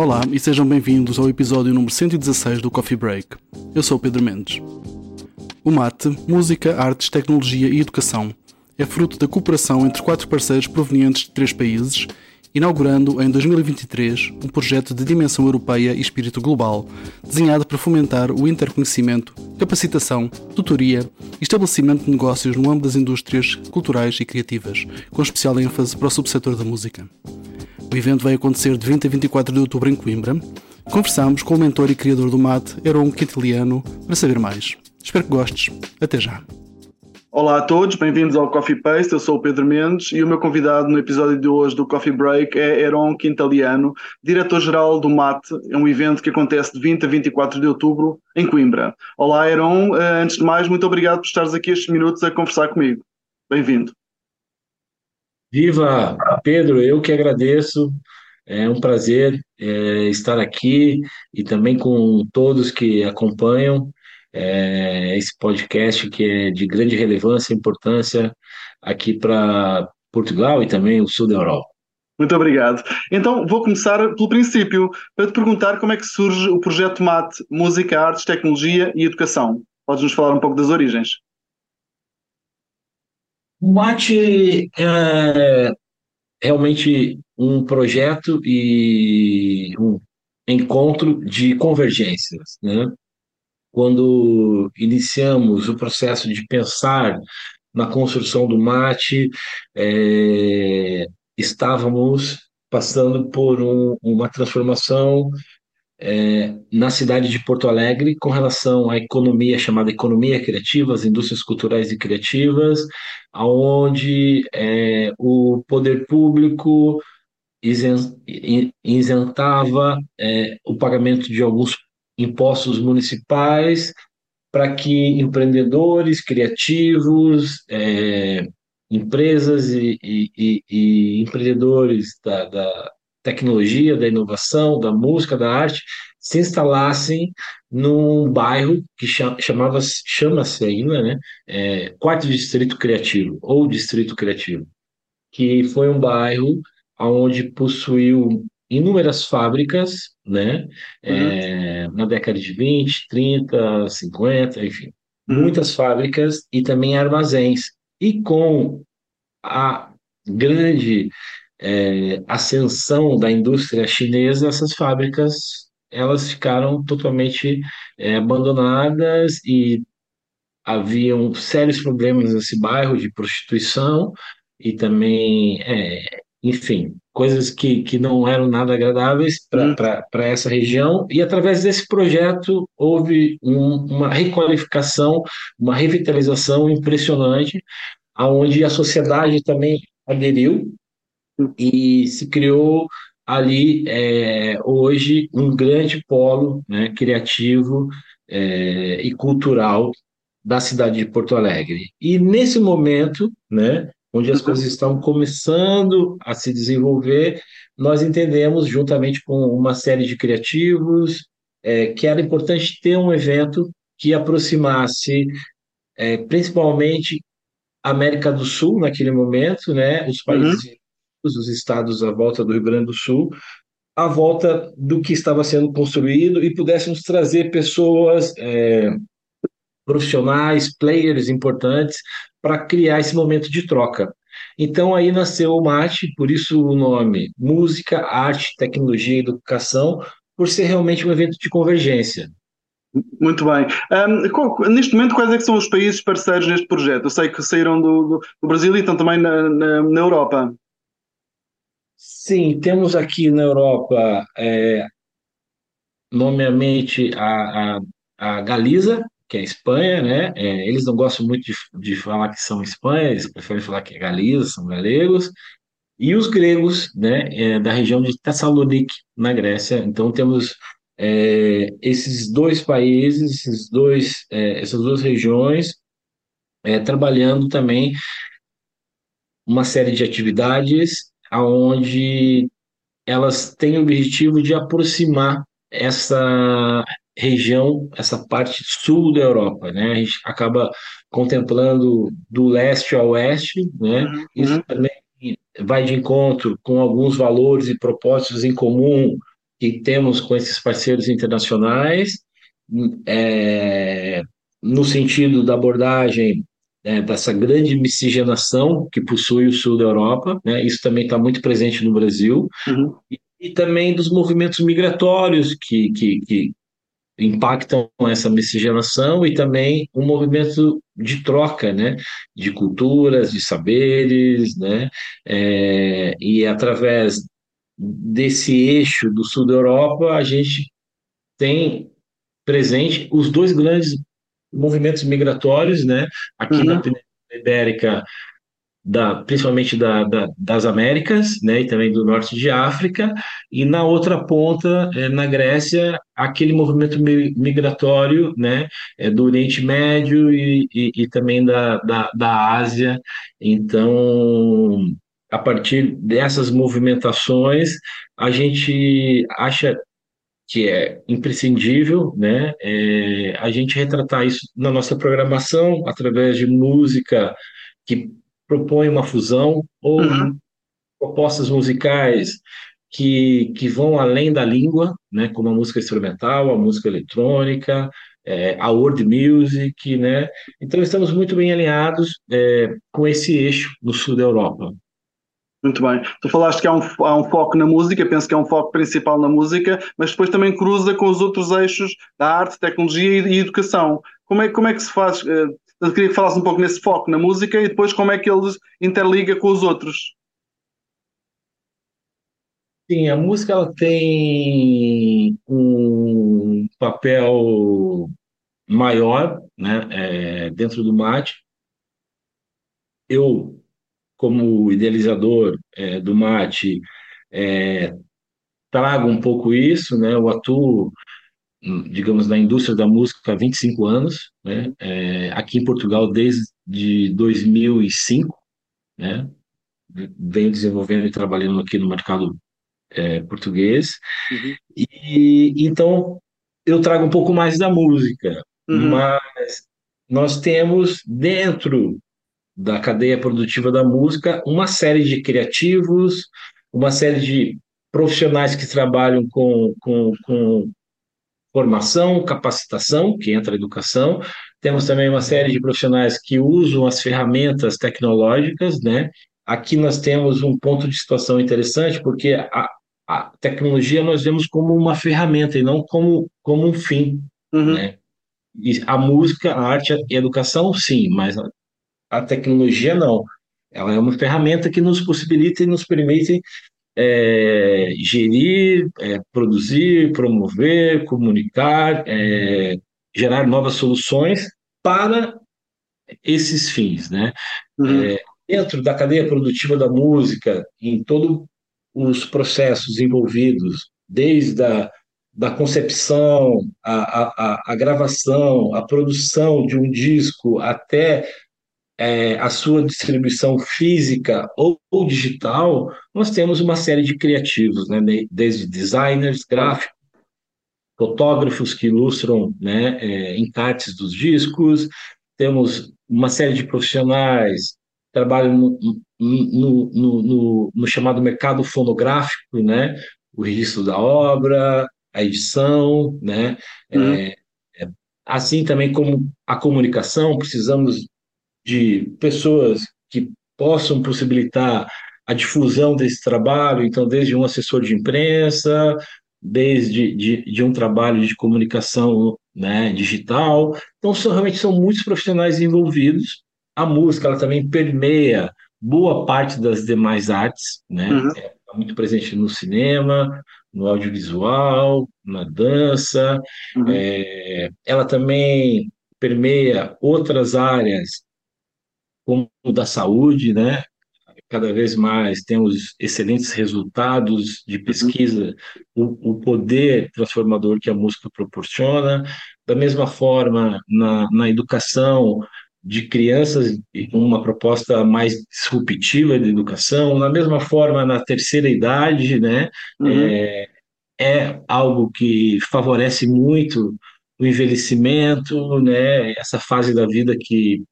Olá e sejam bem-vindos ao episódio número 116 do Coffee Break. Eu sou Pedro Mendes. O MAT, Música, Artes, Tecnologia e Educação, é fruto da cooperação entre quatro parceiros provenientes de três países, inaugurando em 2023 um projeto de dimensão europeia e espírito global, desenhado para fomentar o interconhecimento, capacitação, tutoria e estabelecimento de negócios no âmbito das indústrias culturais e criativas, com especial ênfase para o subsetor da música. O evento vai acontecer de 20 a 24 de outubro em Coimbra. Conversamos com o mentor e criador do mate, Heron Quintiliano, para saber mais. Espero que gostes. Até já. Olá a todos, bem-vindos ao Coffee Paste. Eu sou o Pedro Mendes e o meu convidado no episódio de hoje do Coffee Break é Heron Quintaliano, diretor-geral do MAT, é um evento que acontece de 20 a 24 de outubro em Coimbra. Olá, Heron. Eh, antes de mais, muito obrigado por estares aqui estes minutos a conversar comigo. Bem-vindo. Viva Pedro, eu que agradeço. É um prazer é, estar aqui e também com todos que acompanham é, esse podcast que é de grande relevância e importância aqui para Portugal e também o sul da Europa. Muito obrigado. Então vou começar pelo princípio, para te perguntar como é que surge o projeto MAT, Música, Artes, Tecnologia e Educação. Podes nos falar um pouco das origens? O Mate é realmente um projeto e um encontro de convergências, né? Quando iniciamos o processo de pensar na construção do mate, é, estávamos passando por um, uma transformação é, na cidade de Porto Alegre com relação à economia chamada economia criativa, as indústrias culturais e criativas, aonde é, o poder público isentava é, o pagamento de alguns impostos municipais para que empreendedores criativos, é, empresas e, e, e, e empreendedores da, da, tecnologia, da inovação, da música, da arte, se instalassem num bairro que chamava chama-se ainda, né, é, Quarto Distrito Criativo ou Distrito Criativo, que foi um bairro onde possuiu inúmeras fábricas, né, uhum. é, na década de 20, 30, 50, enfim, uhum. muitas fábricas e também armazéns. E com a grande é, ascensão da indústria chinesa, essas fábricas elas ficaram totalmente é, abandonadas e haviam sérios problemas nesse bairro de prostituição e também, é, enfim, coisas que, que não eram nada agradáveis para hum. essa região. E através desse projeto houve um, uma requalificação, uma revitalização impressionante, aonde a sociedade também aderiu e se criou ali é, hoje um grande polo né, criativo é, e cultural da cidade de Porto Alegre. E nesse momento, né, onde as coisas estão começando a se desenvolver, nós entendemos, juntamente com uma série de criativos, é, que era importante ter um evento que aproximasse é, principalmente a América do Sul naquele momento, né, os países uhum os estados à volta do Rio Grande do Sul, à volta do que estava sendo construído e pudéssemos trazer pessoas é, profissionais, players importantes, para criar esse momento de troca. Então aí nasceu o MAT, por isso o nome Música, Arte, Tecnologia e Educação, por ser realmente um evento de convergência. Muito bem. Um, neste momento, quais é são os países parceiros neste projeto? Eu sei que saíram do, do Brasil e estão também na, na, na Europa. Sim, temos aqui na Europa, é, a, a, a Galiza, que é a Espanha, né? É, eles não gostam muito de, de falar que são Espanha, eles preferem falar que é Galiza, são galegos. E os gregos, né, é, da região de Tessalonique, na Grécia. Então temos é, esses dois países, esses dois, é, essas duas regiões, é, trabalhando também uma série de atividades aonde elas têm o objetivo de aproximar essa região, essa parte sul da Europa, né? A gente acaba contemplando do leste ao oeste, né? Uhum. Isso também vai de encontro com alguns valores e propósitos em comum que temos com esses parceiros internacionais, é, no sentido da abordagem é, dessa grande miscigenação que possui o sul da Europa, né? isso também está muito presente no Brasil, uhum. e, e, também dos movimentos migratórios que, que, que impactam essa miscigenação e também um movimento de troca, né, de culturas, de saberes, né, é, e através desse eixo do sul da Europa a gente tem presente os dois grandes movimentos migratórios, né, aqui uhum. na Península Ibérica da, principalmente da, da, das Américas, né, e também do norte de África, e na outra ponta, é, na Grécia, aquele movimento migratório, né, é, do Oriente Médio e, e, e também da, da, da Ásia. Então, a partir dessas movimentações, a gente acha que é imprescindível, né, é, a gente retratar isso na nossa programação através de música que propõe uma fusão ou uhum. propostas musicais que, que vão além da língua, né, como a música instrumental, a música eletrônica, é, a world music, né? Então estamos muito bem alinhados é, com esse eixo no sul da Europa. Muito bem. Tu falaste que há um, há um foco na música, penso que é um foco principal na música, mas depois também cruza com os outros eixos da arte, tecnologia e, e educação. Como é, como é que se faz? Eh, eu queria que falasse um pouco nesse foco na música e depois como é que ele interliga com os outros. Sim, a música ela tem um papel maior né, é, dentro do MAT. Eu, como idealizador é, do MAT, é, trago um pouco isso, né, eu atuo digamos, na indústria da música há 25 anos, né? É, aqui em Portugal desde 2005, né? Venho desenvolvendo e trabalhando aqui no mercado é, português. Uhum. E então eu trago um pouco mais da música, uhum. mas nós temos dentro da cadeia produtiva da música uma série de criativos, uma série de profissionais que trabalham com, com, com formação, capacitação, que entra a educação. Temos também uma série de profissionais que usam as ferramentas tecnológicas, né? Aqui nós temos um ponto de situação interessante, porque a, a tecnologia nós vemos como uma ferramenta e não como, como um fim, uhum. né? E a música, a arte e a educação, sim, mas a, tecnologia não. Ela é uma ferramenta que nos possibilita e nos permite é, gerir, é, produzir, promover, comunicar, é, gerar novas soluções para esses fins, né? Uhum. É, dentro da cadeia produtiva da música, em todos os processos envolvidos, desde a da concepção, a, a, a, gravação, a produção de um disco até é, a sua distribuição física ou, ou, digital, nós temos uma série de criativos, né? desde designers gráficos, fotógrafos que ilustram né, é, encartes dos discos, temos uma série de profissionais que trabalham no, no, no, no, no chamado mercado fonográfico, né? o registro da obra, a edição, né? Uhum. É, é, assim também como a comunicação, precisamos de pessoas que possam possibilitar a difusão desse trabalho, então desde um assessor de imprensa, desde de, de um trabalho de comunicação né, digital, então são, realmente são muitos profissionais envolvidos. A música ela também permeia boa parte das demais artes, né? Uhum. É muito presente no cinema, no audiovisual, na dança. Uhum. É, ela também permeia outras áreas como da saúde, né? Cada vez mais temos excelentes resultados de pesquisa, o, o poder transformador que a música proporciona. Da mesma forma, na, na educação de crianças, uma proposta mais disruptiva de educação. Da mesma forma, na terceira idade, né? Uhum. É, é algo que favorece muito o envelhecimento, né? Essa fase da vida que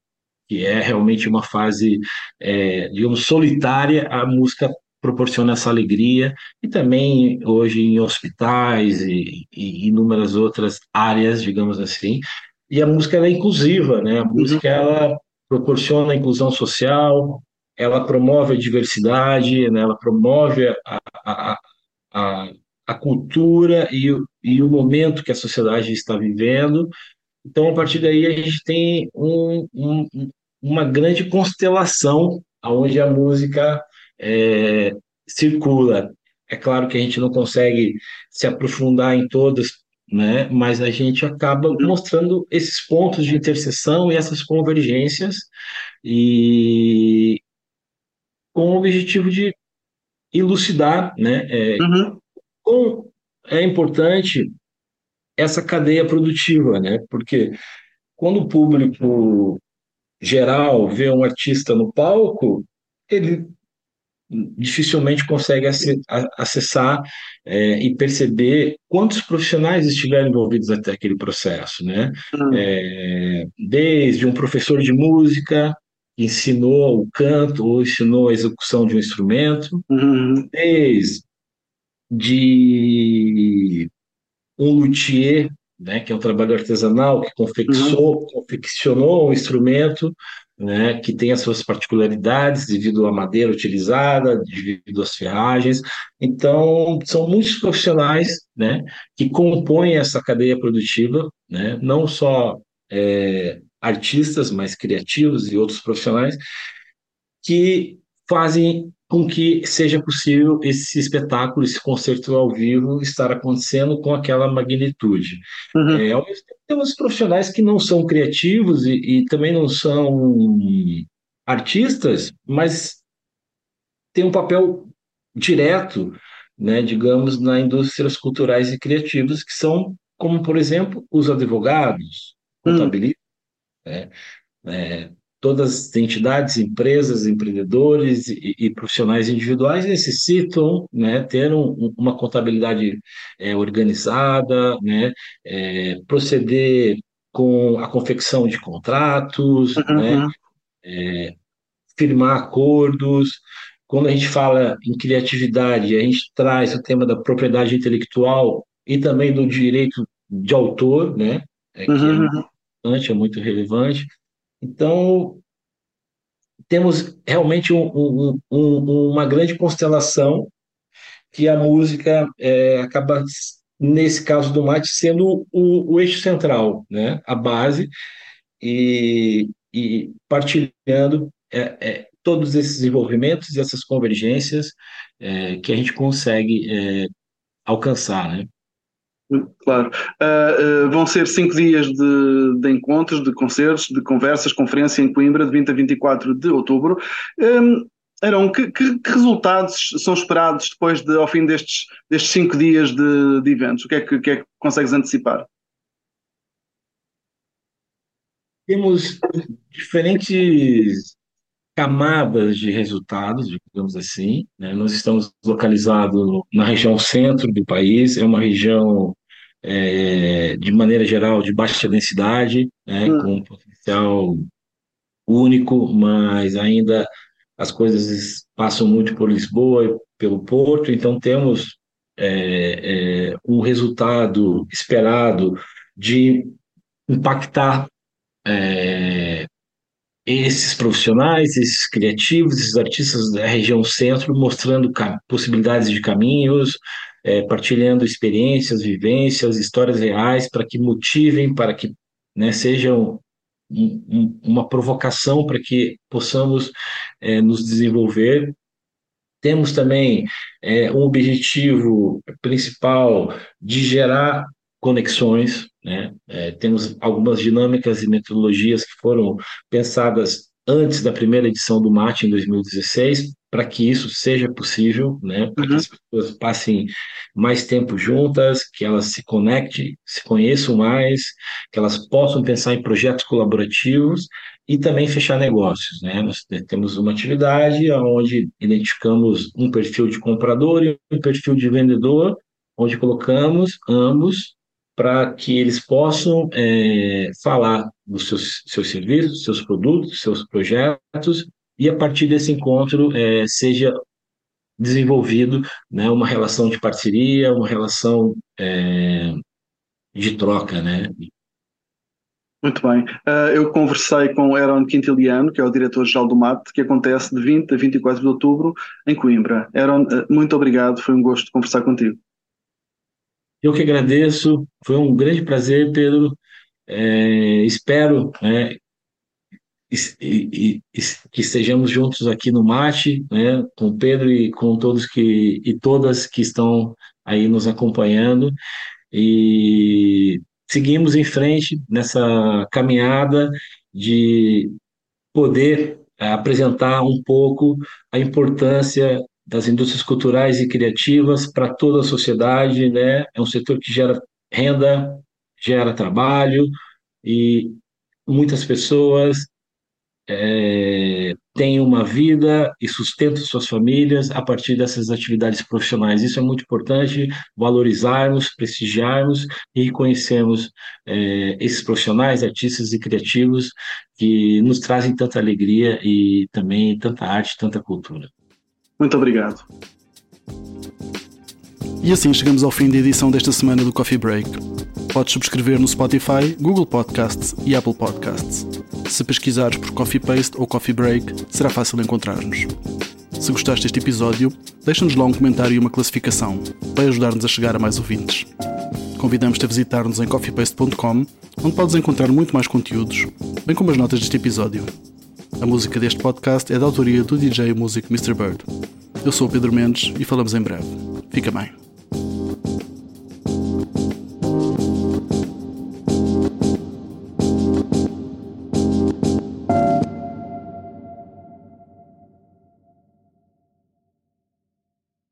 que é realmente uma fase, é, digamos, solitária, a música proporciona essa alegria e também hoje em hospitais e, e inúmeras outras áreas, digamos assim. E a música é inclusiva, né? A uhum. música ela proporciona a inclusão social, ela promove a diversidade, né? ela promove a, a, a, a cultura e, e o momento que a sociedade está vivendo. Então, a partir daí, a gente tem um, um, uma grande constelação onde a música é, circula. É claro que a gente não consegue se aprofundar em todas, né? mas a gente acaba mostrando esses pontos de interseção e essas convergências, e com o objetivo de elucidar né? É, uhum. como é importante essa cadeia produtiva, né? porque quando o público geral vê um artista no palco, ele dificilmente consegue acessar é, e perceber quantos profissionais estiveram envolvidos até aquele processo, né? Uhum. É, desde um professor de música que ensinou o canto ou ensinou a execução de um instrumento, uhum. desde de um luthier né, que é um trabalho artesanal que confeccionou, uhum. confeccionou um instrumento né, que tem as suas particularidades devido à madeira utilizada, devido às ferragens. Então, são muitos profissionais né, que compõem essa cadeia produtiva, né, não só é, artistas, mas criativos e outros profissionais, que fazem com que seja possível esse espetáculo, esse concerto ao vivo estar acontecendo com aquela magnitude. Uhum. É, ao mesmo tempo, temos profissionais que não são criativos e, e também não são artistas, mas têm um papel direto, né, digamos, na indústrias culturais e criativas, que são, como, por exemplo, os advogados, contabilistas, uhum. né, é, todas as entidades, empresas, empreendedores e, e profissionais individuais necessitam né, ter um, uma contabilidade é, organizada, né, é, proceder com a confecção de contratos, uhum. né, é, firmar acordos. Quando a gente fala em criatividade, a gente traz o tema da propriedade intelectual e também do direito de autor, né, é, que é uhum. é muito importante, é muito relevante. Então, temos realmente um, um, um, uma grande constelação que a música é, acaba, nesse caso do mate, sendo o, o, eixo central, né? a base, e, e partilhando é, é, todos esses envolvimentos e essas convergências é, que a gente consegue é, alcançar. Né? Claro. Uh, uh, vão ser cinco dias de, de, encontros, de concertos, de conversas, conferência em Coimbra, de 20 a 24 de outubro. Um, Arão, que, que, que, resultados são esperados depois de, ao fim destes, destes cinco dias de, de eventos? O que é que, que, é que consegues antecipar? Temos diferentes camadas de resultados, digamos assim. Né? Nós estamos localizados na região centro do país, é uma região é, de maneira geral, de baixa densidade, né, hum. com um potencial único, mas ainda as coisas passam muito por Lisboa e pelo Porto, então temos é, é, um resultado esperado de impactar é, esses profissionais, esses criativos, esses artistas da região centro, mostrando possibilidades de caminhos, é, partilhando experiências, vivências, histórias reais, para que motivem, para que né, sejam um, um, uma provocação para que possamos é, nos desenvolver. Temos também é, um objetivo principal de gerar conexões, né? É, temos algumas dinâmicas e metodologias que foram pensadas antes da primeira edição do MAT em 2016 para que isso seja possível, né? Para uhum. que as pessoas passem mais tempo juntas, que elas se conectem, se conheçam mais, que elas possam pensar em projetos colaborativos e também fechar negócios, né? Nós temos uma atividade onde identificamos um perfil de comprador e um perfil de vendedor, onde colocamos ambos para que eles possam é, falar dos seus, seus serviços, seus produtos, seus projetos e a partir desse encontro é, seja desenvolvido né, uma relação de parceria, uma relação é, de troca, né? Muito bem. Uh, eu conversei com Aaron Quintiliano, que é o diretor-geral do MAT, que acontece de 20 a 24 de outubro em Coimbra. Aaron, uh, muito obrigado, foi um gosto conversar contigo. Eu que agradeço, foi um grande prazer, Pedro. É, espero né, e, e, que estejamos juntos aqui no Mate, né, com Pedro e com todos que e todas que estão aí nos acompanhando e seguimos em frente nessa caminhada de poder apresentar um pouco a importância das indústrias culturais e criativas para toda a sociedade, né? É um setor que gera renda, gera trabalho e muitas pessoas é, têm uma vida e sustentam suas famílias a partir dessas atividades profissionais. Isso é muito importante, valorizarmos, prestigiarmos e reconhecermos é, esses profissionais, artistas e criativos que nos trazem tanta alegria e também tanta arte, tanta cultura. Muito obrigado. E assim chegamos ao fim da edição desta semana do Coffee Break. Podes subscrever no Spotify, Google Podcasts e Apple Podcasts. Se pesquisares por Coffee Paste ou Coffee Break, será fácil encontrar-nos. Se gostaste deste episódio, deixa-nos lá um comentário e uma classificação, para ajudar-nos a chegar a mais ouvintes. Convidamos-te a visitar-nos em coffeepaste.com, onde podes encontrar muito mais conteúdos, bem como as notas deste episódio. A música deste podcast é da autoria do DJ músico Mr. Bird. Eu sou o Pedro Mendes e falamos em breve. Fica bem.